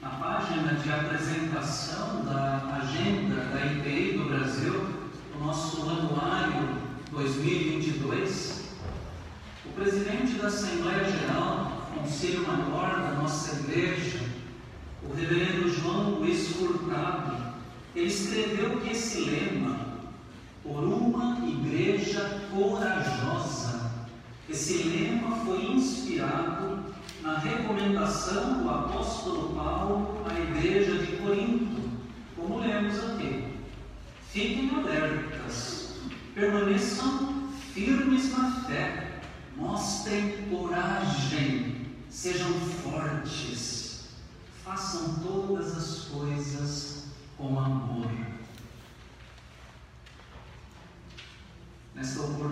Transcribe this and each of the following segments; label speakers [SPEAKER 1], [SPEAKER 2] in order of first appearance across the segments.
[SPEAKER 1] Na página de apresentação da agenda da IPI do Brasil, o nosso anuário 2022, o presidente da Assembleia Geral, Conselho Maior da nossa igreja, o reverendo João Luiz Furtado, ele escreveu que esse lema, por uma igreja corajosa, esse lema foi inspirado na recomendação do apóstolo Paulo à igreja de Corinto, como lemos aqui. Fiquem alertas, permaneçam firmes na fé, mostrem coragem, sejam fortes, façam todas as coisas com amor. Nesta oportunidade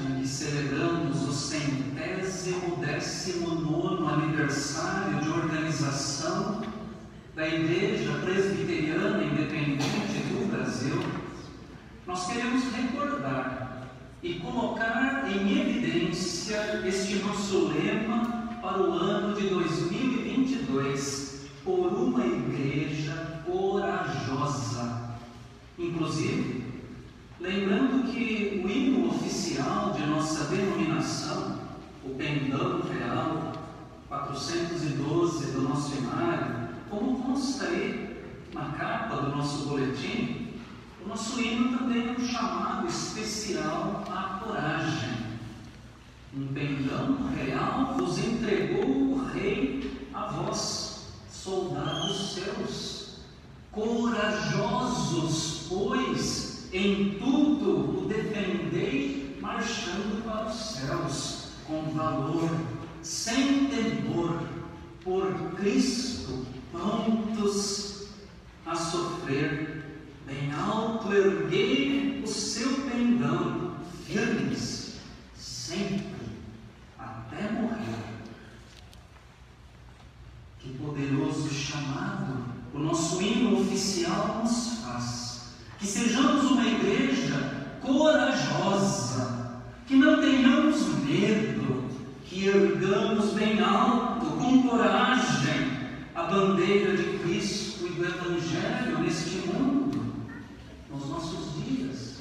[SPEAKER 1] que celebramos o centésimo décimo nono aniversário de organização da Igreja Presbiteriana Independente do Brasil, nós queremos recordar e colocar em evidência este nosso lema para o ano de 2022, por uma igreja corajosa. Inclusive, lembrando que o hino oficial de nossa denominação, o pendão real 412 do nosso inário, como consta aí na capa do nosso boletim, o nosso hino também é um chamado especial à coragem. Um pendão real vos entregou o Rei a vós, soldados seus Corajosos, pois, em tudo o defendei, marchando para os céus, com valor, sem temor, por Cristo, prontos a sofrer. Bem alto erguei o seu pendão, firmes, bandeira de Cristo e do Evangelho neste mundo, nos nossos dias.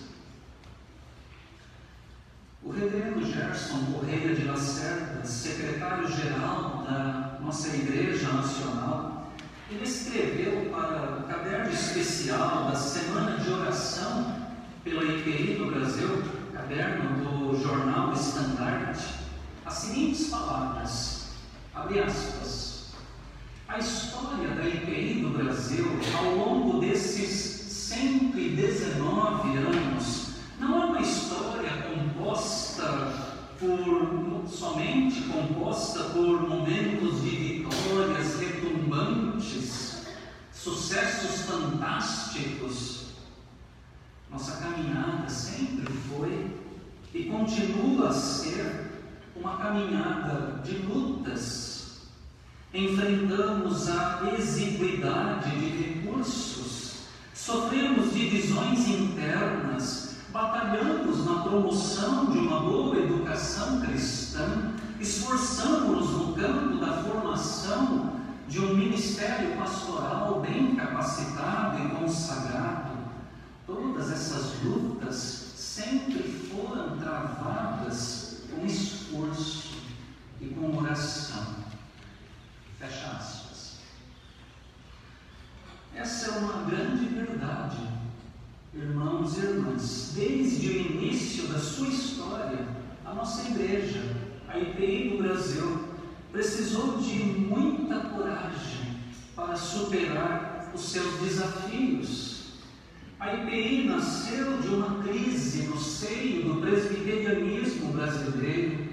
[SPEAKER 1] O reverendo Gerson Correia de Lacerda, secretário-geral da nossa Igreja Nacional, ele escreveu para o caderno especial da Semana de Oração pela IPI do Brasil, caderno do jornal Estandarte, as seguintes palavras, abre aspas, a história da IPI do Brasil ao longo desses 119 anos não é uma história composta por somente composta por momentos de vitórias retumbantes, sucessos fantásticos. Nossa caminhada sempre foi e continua a ser uma caminhada de lutas. Enfrentamos a exiguidade de recursos, sofremos divisões internas, batalhamos na promoção de uma boa educação cristã, esforçamos-nos no campo da formação de um ministério pastoral bem capacitado e consagrado. Todas essas lutas sempre foram travadas com esforço e com oração. Fecha aspas. Essa é uma grande verdade Irmãos e irmãs, desde o início da sua história, a nossa igreja, a IPI do Brasil, precisou de muita coragem para superar os seus desafios. A IPI nasceu de uma crise no seio do presbiterianismo brasileiro,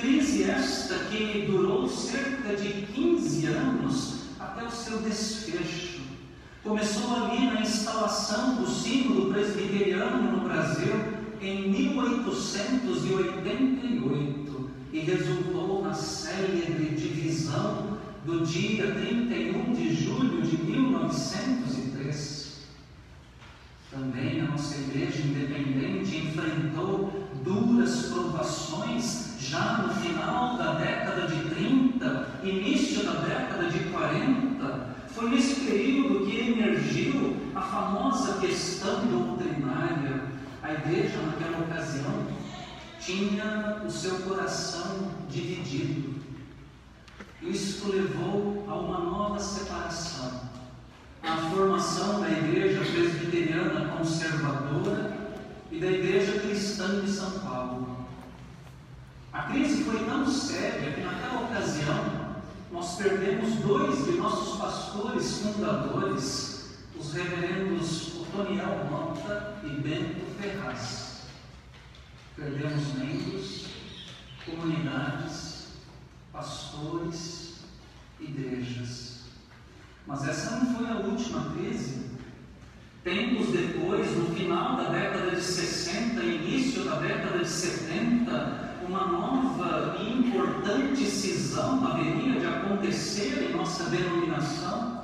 [SPEAKER 1] crise esta que durou cerca de 15 anos até o seu desfecho Começou ali na instalação do símbolo presbiteriano no Brasil em 1888, e resultou na célebre divisão do dia 31 de julho de 1903. Também a nossa igreja independente enfrentou duras provações já no final da década de 30, início da década de 40. Foi nesse período que emergiu a famosa questão doutrinária. A igreja, naquela ocasião, tinha o seu coração dividido. Isso levou a uma nova separação. A formação da igreja presbiteriana conservadora e da igreja cristã de São Paulo. A crise foi tão séria que naquela ocasião nós perdemos dois de nossos pastores fundadores, os reverendos Otoniel Mota e Bento Ferraz. Perdemos membros, comunidades, pastores, igrejas. Mas essa não foi a última crise. Tempos depois, no início da década de 70, uma nova e importante cisão haveria de acontecer em nossa denominação.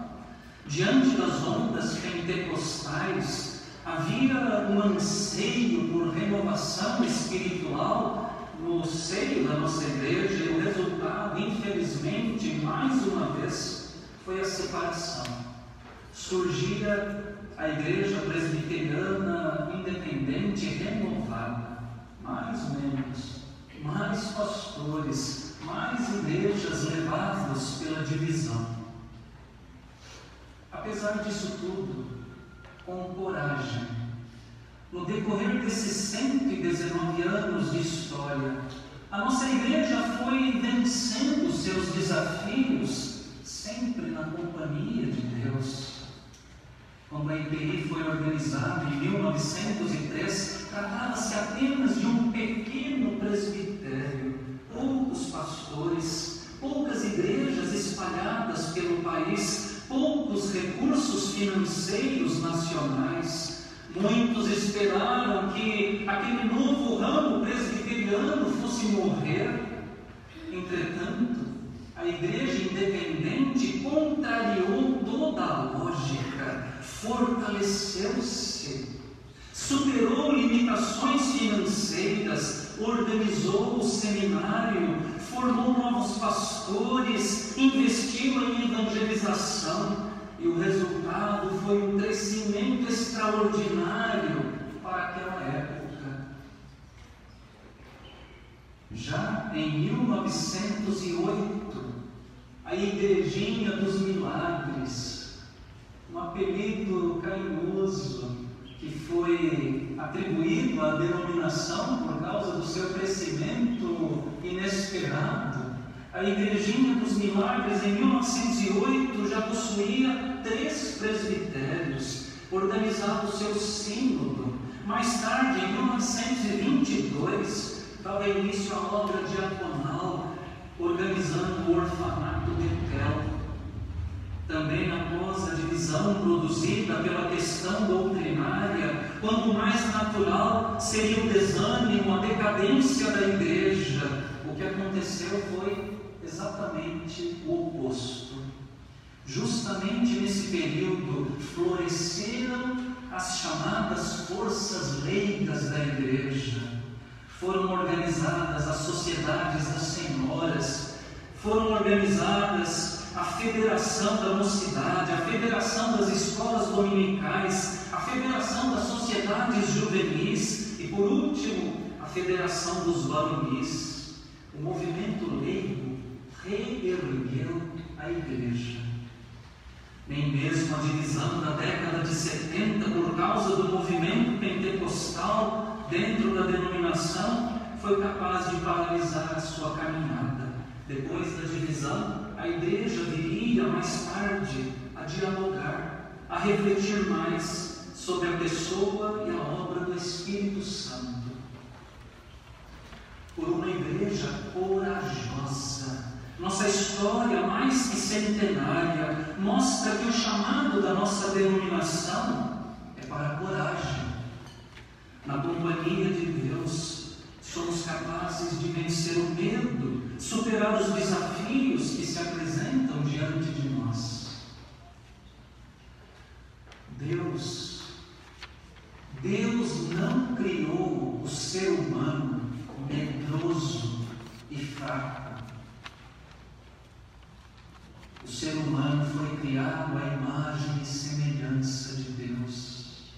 [SPEAKER 1] Diante das ondas pentecostais, havia um anseio por renovação espiritual no seio da nossa igreja e o resultado, infelizmente, mais uma vez, foi a separação. Surgia a igreja presbiteriana independente renovada, mais menos mais pastores, mais igrejas levadas pela divisão. Apesar disso tudo, com coragem, no decorrer desses 119 anos de história, a nossa igreja foi vencendo seus desafios, sempre na companhia de Deus. Quando a IPI foi organizada em 1903, tratava-se apenas de um pequeno presbitério, poucos pastores, poucas igrejas espalhadas pelo país, poucos recursos financeiros nacionais. Muitos esperaram que aquele novo ramo presbiteriano fosse morrer. Entretanto, a igreja independente contrariou toda a lógica, fortaleceu-se, superou limitações financeiras, organizou o seminário, formou novos pastores, investiu em evangelização e o resultado foi um crescimento extraordinário para aquela época. Já em 1908, a Igrejinha dos Milagres, um apelido carinhoso que foi atribuído à denominação por causa do seu crescimento inesperado. A Igrejinha dos Milagres, em 1908, já possuía três presbitérios, o seu sínodo. Mais tarde, em 1922, dava início à obra diaconal, organizando o orfanato de Tel. Também após a divisão produzida pela questão doutrinária, quando mais natural seria o desânimo, a decadência da igreja, o que aconteceu foi exatamente o oposto. Justamente nesse período floresceram as chamadas forças leigas da igreja foram organizadas as sociedades das senhoras, foram organizadas a Federação da Mocidade, a Federação das Escolas Dominicais, a Federação das Sociedades Juvenis e, por último, a Federação dos Varonis. O movimento leigo reergueu a Igreja. Nem mesmo a divisão da década de 70, por causa do movimento pentecostal, dentro da denominação, foi capaz de paralisar a sua caminhada. Depois da divisão, a igreja viria mais tarde a dialogar, a refletir mais sobre a pessoa e a obra do Espírito Santo. Por uma igreja corajosa. Nossa história, mais que centenária, mostra que o chamado da nossa denominação é para a coragem na companhia de Deus, somos capazes de vencer o medo, superar os desafios que se apresentam diante de nós. Deus, Deus não criou o ser humano medroso e fraco. O ser humano foi criado à imagem e semelhança de Deus.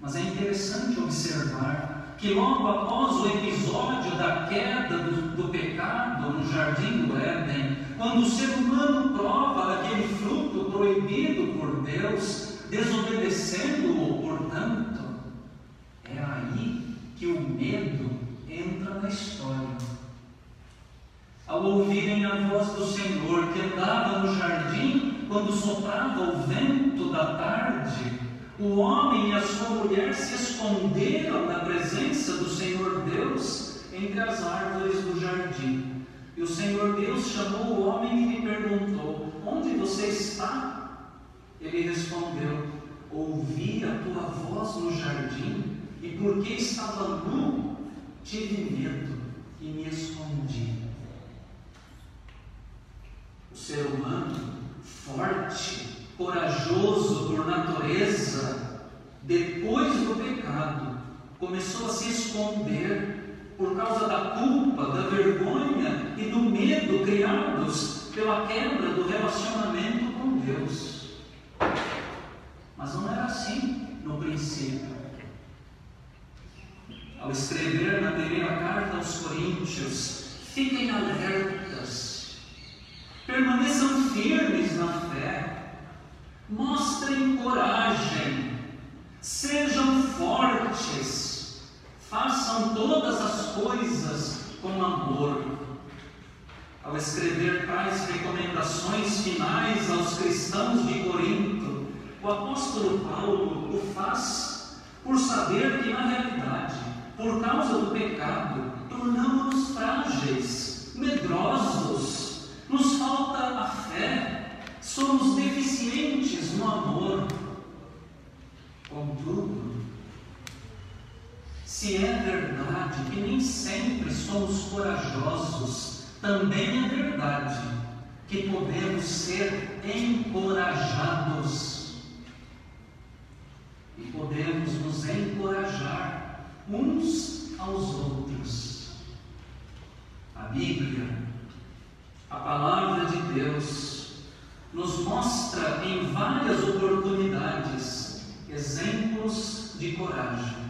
[SPEAKER 1] Mas é interessante observar que logo após o episódio da queda do, do pecado no jardim do Éden, quando o ser humano prova aquele fruto proibido por Deus, desobedecendo-o, portanto, é aí que o medo entra na história. Ao ouvirem a voz do Senhor que andava no jardim quando soprava o vento da tarde, o homem e a sua mulher se esconderam da presença do Senhor Deus entre as árvores do jardim. E o Senhor Deus chamou o homem e lhe perguntou: Onde você está? Ele respondeu: Ouvi a tua voz no jardim, e porque estava nu, tive medo e me escondi. O ser humano, forte, corajoso por natureza, depois do pecado, começou a se esconder por causa da culpa, da vergonha e do medo criados pela quebra do relacionamento com Deus. Mas não era assim no princípio. Ao escrever na primeira carta aos Coríntios, fiquem alertas, permaneçam firmes na fé, mostrem coragem, sejam fortes, façam todas as coisas com amor. Ao escrever tais recomendações finais aos cristãos de Corinto, o apóstolo Paulo o faz por saber que, na realidade, por causa do pecado, tornamos-nos frágeis, medrosos, nos falta a fé, somos deficientes no amor. Contudo, se é verdade que nem sempre somos corajosos, também é verdade que podemos ser encorajados. E podemos nos encorajar uns aos outros. A Bíblia, a palavra de Deus, nos mostra em várias oportunidades exemplos de coragem.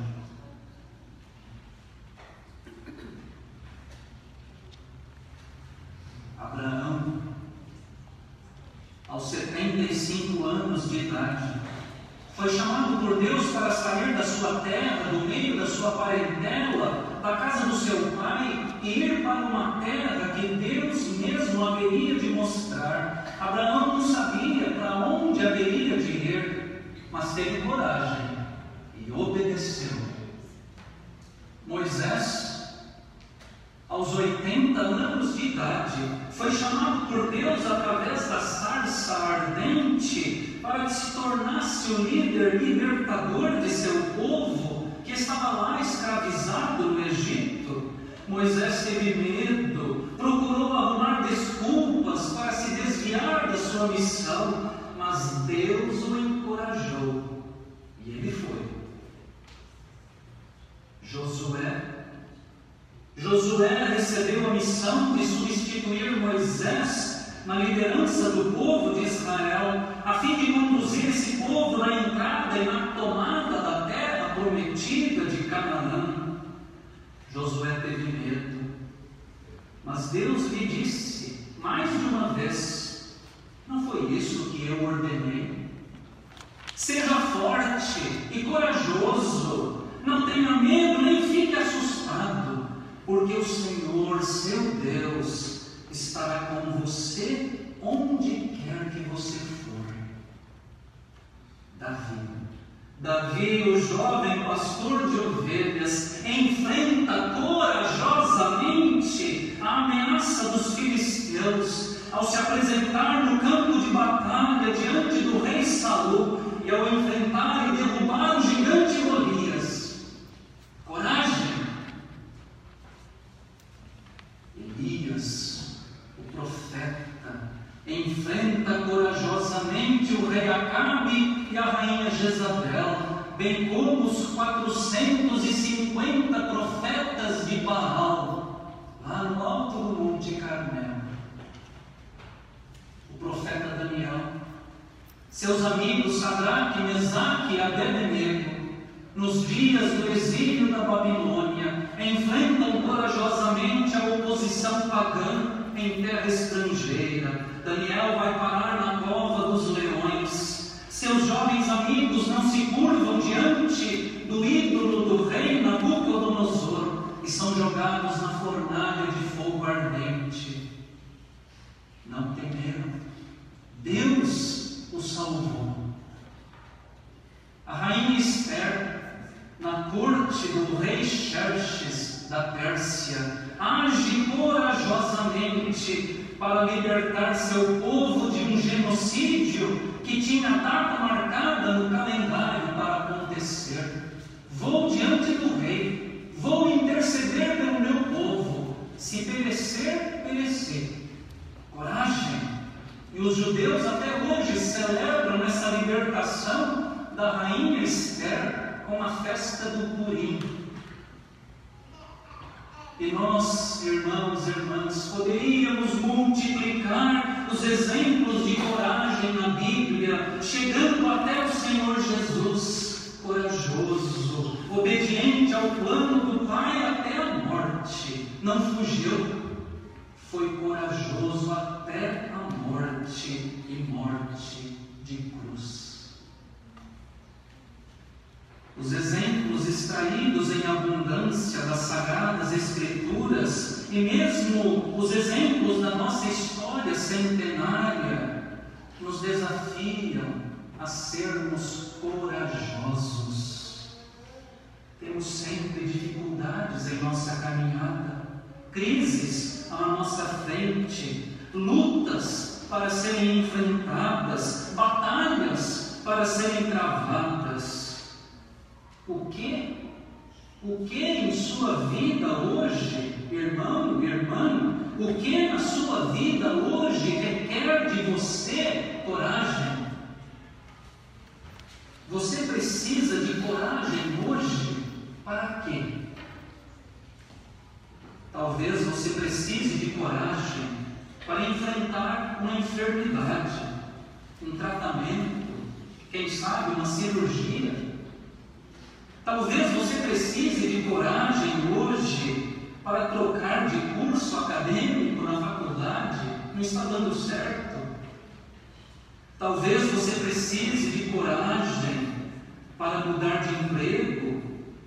[SPEAKER 1] Anos de idade, foi chamado por Deus através da sarça ardente para que se tornasse o líder libertador de seu povo que estava lá escravizado no Egito. Moisés teve medo, procurou arrumar desculpas para se desviar da sua missão, mas Deus o encorajou e ele foi. Josué Josué recebeu a missão de substituir Moisés na liderança do povo de Israel, a fim de conduzir esse povo na entrada e na tomada da terra prometida de Canaã. Josué teve medo, mas Deus lhe disse mais de uma vez: Não foi isso que eu ordenei. Seja forte e corajoso, não tenha medo nem fique assustado porque o Senhor, seu Deus, estará com você onde quer que você for. Davi. Davi, o jovem pastor de ovelhas, enfrenta corajosamente a ameaça dos filisteus ao se apresentar no campo de batalha diante do rei Saul e ao enfrentar e derrubar o gigante Golias. Coragem e a rainha Jezabel, bem como os 450 profetas de Baal, lá no alto do Monte Carmelo. O profeta Daniel, seus amigos Sadraque, Mesaque e Abednego, nos dias do exílio da Babilônia, enfrentam corajosamente a oposição pagã em terra estrangeira. Daniel vai parar na cova dos leões. Seus jovens amigos não se curvam diante do ídolo do rei Nabucodonosor e são jogados na fornalha de fogo ardente. Não temeram. Deus os salvou. A rainha Esther, na corte do rei Xerxes da Pérsia, age corajosamente para libertar seu povo de um genocídio que tinha data marcada no calendário para acontecer. Vou diante do rei, vou interceder pelo meu povo. Se perecer, perecer. Coragem. E os judeus até hoje celebram essa libertação da rainha Esther com a festa do Purim. E nós, irmãos e irmãs, poderíamos multiplicar os exemplos de coragem na Bíblia, chegando até o Senhor Jesus, corajoso, obediente ao plano do Pai até a morte. Não fugiu, foi corajoso até a morte e morte de cruz. Os exemplos extraídos em abundância das sagradas Escrituras e mesmo os exemplos da nossa história centenária nos desafiam a sermos corajosos. Temos sempre dificuldades em nossa caminhada, crises à nossa frente, lutas para serem enfrentadas, batalhas para serem travadas. O que? O que em sua vida hoje, irmão, irmã, o que na sua vida hoje requer de você coragem? Você precisa de coragem hoje para quê? Talvez você precise de coragem para enfrentar uma enfermidade, um tratamento, quem sabe uma cirurgia Talvez você precise de coragem hoje para trocar de curso acadêmico na faculdade, não está dando certo. Talvez você precise de coragem para mudar de emprego,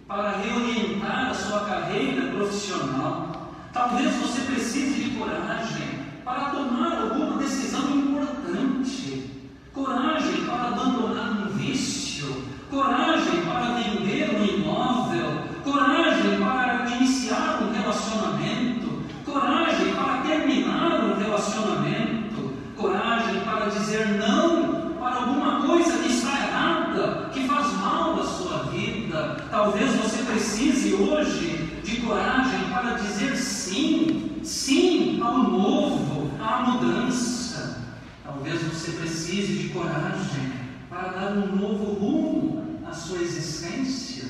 [SPEAKER 1] para reorientar a sua carreira profissional. Talvez você precise de coragem para tomar alguma decisão importante, coragem para abandonar um vício, coragem para vender um imóvel, coragem para iniciar um relacionamento, coragem para terminar um relacionamento, coragem para dizer não para alguma coisa que está errada, que faz mal à sua vida. Talvez você precise hoje de coragem para dizer sim, sim ao novo, à mudança. Talvez você precise de coragem para dar um novo rumo à sua existência.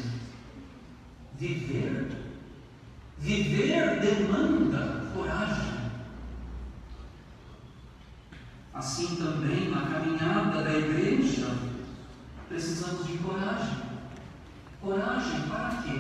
[SPEAKER 1] Viver. Viver demanda coragem. Assim também na caminhada da igreja, precisamos de coragem. Coragem para quê?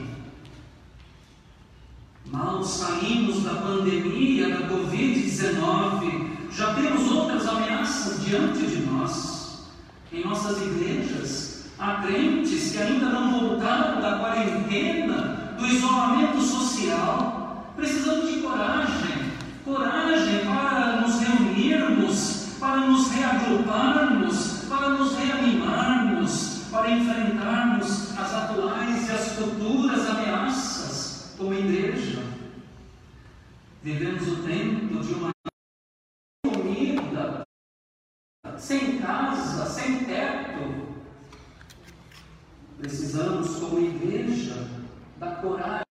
[SPEAKER 1] Mal saímos da pandemia da Covid-19, já temos outras ameaças diante de nós. Em nossas igrejas, há crentes que ainda não voltaram da quarentena, do isolamento social. Precisamos de coragem coragem para nos reunirmos, para nos reagruparmos, para nos reanimarmos, para enfrentarmos as atuais e as futuras ameaças como igreja. Vivemos o tempo de uma sem casa, sem teto. Precisamos, como igreja, da coragem.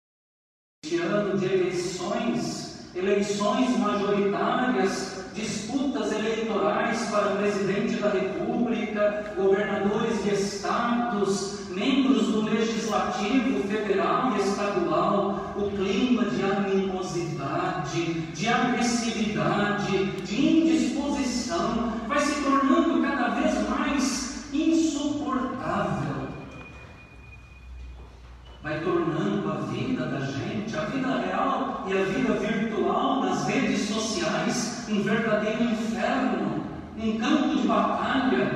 [SPEAKER 1] Este ano de eleições, eleições majoritárias, disputas eleitorais para presidente da República, governadores de estados, membros do Legislativo federal e estadual, o clima de animosidade, de agressividade, de um campo de batalha.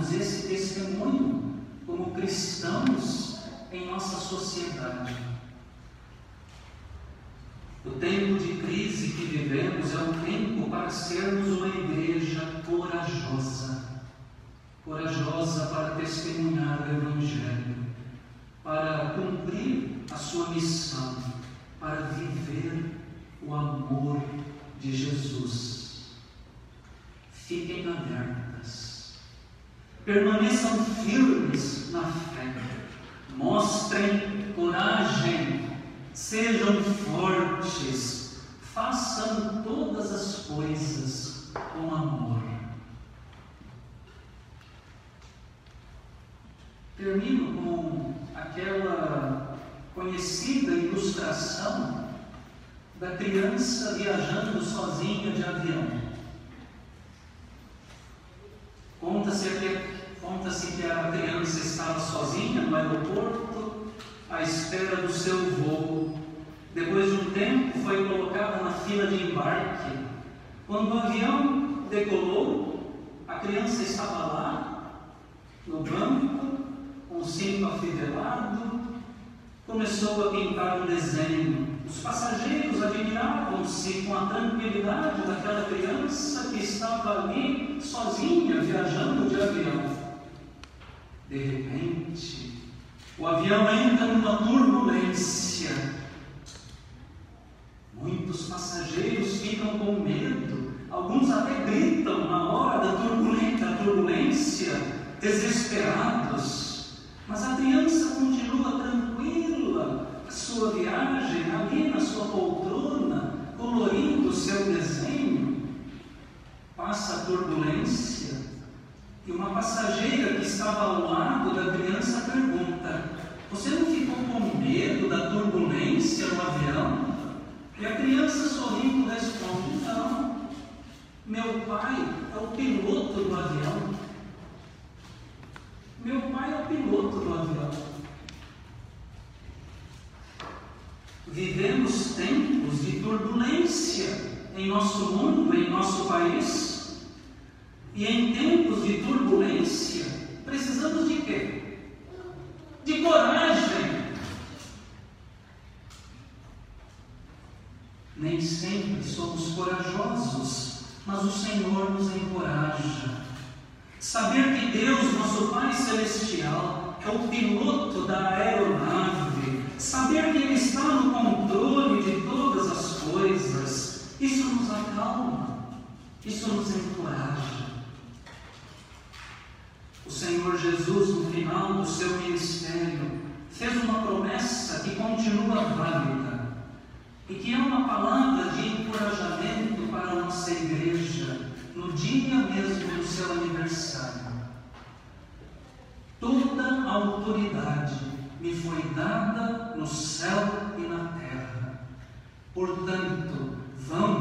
[SPEAKER 1] Darmos esse testemunho como cristãos em nossa sociedade. O tempo de crise que vivemos é o tempo para sermos uma igreja corajosa corajosa para testemunhar o Evangelho, para cumprir a sua missão, para viver o amor de Jesus. Fiquem alertas, permaneçam firmes na fé, mostrem coragem, sejam fortes, façam todas as coisas com amor. Termino com aquela conhecida ilustração da criança viajando sozinha de avião. Conta-se que, conta que a criança estava sozinha no aeroporto, à espera do seu voo. Depois de um tempo, foi colocada na fila de embarque. Quando o avião decolou, a criança estava lá, no banco, com o cinto afivelado, começou a pintar um desenho. Os passageiros admiravam-se com a tranquilidade daquela criança que estava ali sozinha viajando de avião. De repente, o avião entra numa turbulência. Muitos passageiros ficam com medo, alguns até gritam na hora da turbulência, desesperados. Mas a criança continua tranquila, sua viagem ali na sua poltrona, colorindo o seu desenho. Passa a turbulência e uma passageira que estava ao lado da criança pergunta: Você não ficou com medo da turbulência no avião? E a criança sorrindo responde: Não, meu pai é o piloto do avião. Meu pai é o piloto do avião. Vivemos tempos de turbulência em nosso mundo, em nosso país. E em tempos de turbulência, precisamos de quê? De coragem. Nem sempre somos corajosos, mas o Senhor nos encoraja Saber que Deus, nosso Pai Celestial, é o piloto da aeronave, saber que nos acalma, isso nos encoraja. O Senhor Jesus, no final do seu ministério, fez uma promessa que continua válida e que é uma palavra de encorajamento para a nossa igreja no dia mesmo do seu aniversário. Toda a autoridade me foi dada no céu e na terra. Portanto, vão,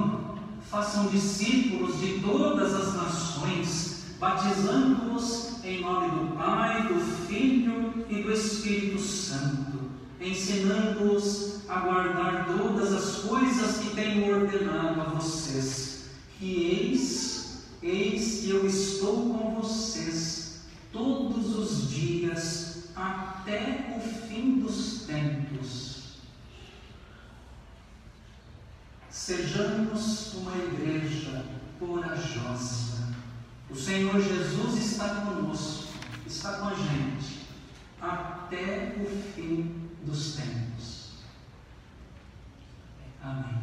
[SPEAKER 1] façam discípulos de todas as nações, batizando-os em nome do Pai, do Filho e do Espírito Santo, ensinando-os a guardar todas as coisas que tenho ordenado a vocês. E eis Eis que eu estou com vocês todos os dias até o fim dos tempos. Sejamos uma igreja corajosa. O Senhor Jesus está conosco, está com a gente, até o fim dos tempos. Amém.